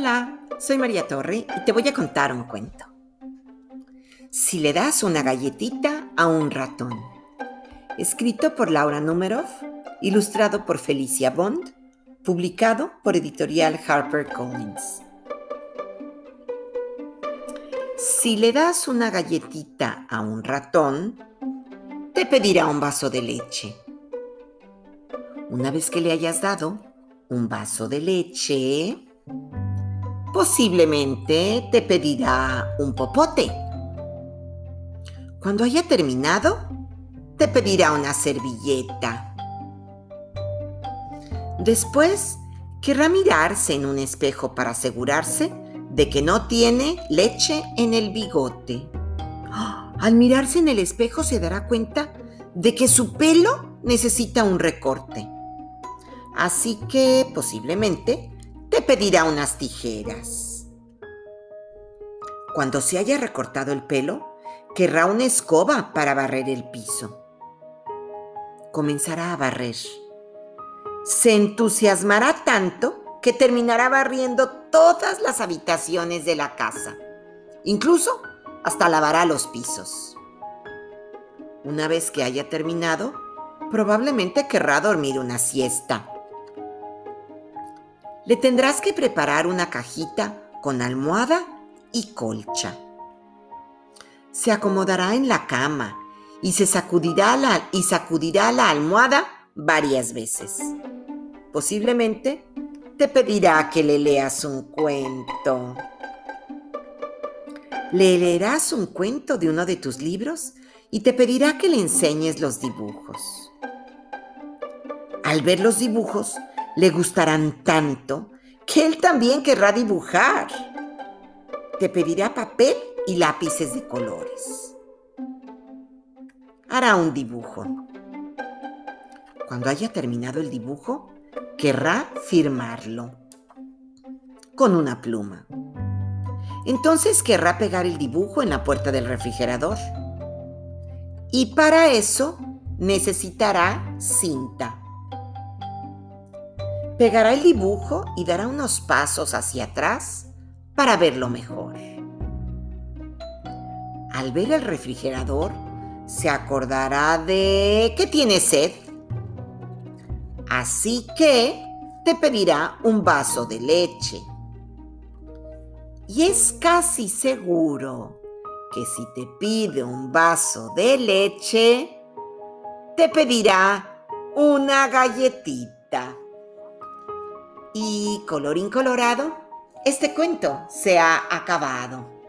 Hola, soy María Torre y te voy a contar un cuento. Si le das una galletita a un ratón. Escrito por Laura Numeroff, ilustrado por Felicia Bond, publicado por editorial HarperCollins. Si le das una galletita a un ratón, te pedirá un vaso de leche. Una vez que le hayas dado un vaso de leche, posiblemente te pedirá un popote. Cuando haya terminado, te pedirá una servilleta. Después, querrá mirarse en un espejo para asegurarse de que no tiene leche en el bigote. Al mirarse en el espejo se dará cuenta de que su pelo necesita un recorte. Así que posiblemente te pedirá unas tijeras. Cuando se haya recortado el pelo, querrá una escoba para barrer el piso. Comenzará a barrer. Se entusiasmará tanto que terminará barriendo todas las habitaciones de la casa. Incluso hasta lavará los pisos. Una vez que haya terminado, probablemente querrá dormir una siesta. Le tendrás que preparar una cajita con almohada y colcha. Se acomodará en la cama y se sacudirá la, y sacudirá la almohada varias veces. Posiblemente te pedirá que le leas un cuento. Le leerás un cuento de uno de tus libros y te pedirá que le enseñes los dibujos. Al ver los dibujos, le gustarán tanto que él también querrá dibujar. Te pedirá papel y lápices de colores. Hará un dibujo. Cuando haya terminado el dibujo, querrá firmarlo con una pluma. Entonces querrá pegar el dibujo en la puerta del refrigerador. Y para eso necesitará cinta. Pegará el dibujo y dará unos pasos hacia atrás para verlo mejor. Al ver el refrigerador, se acordará de que tiene sed Así que te pedirá un vaso de leche. Y es casi seguro que si te pide un vaso de leche, te pedirá una galletita. Y colorín colorado, este cuento se ha acabado.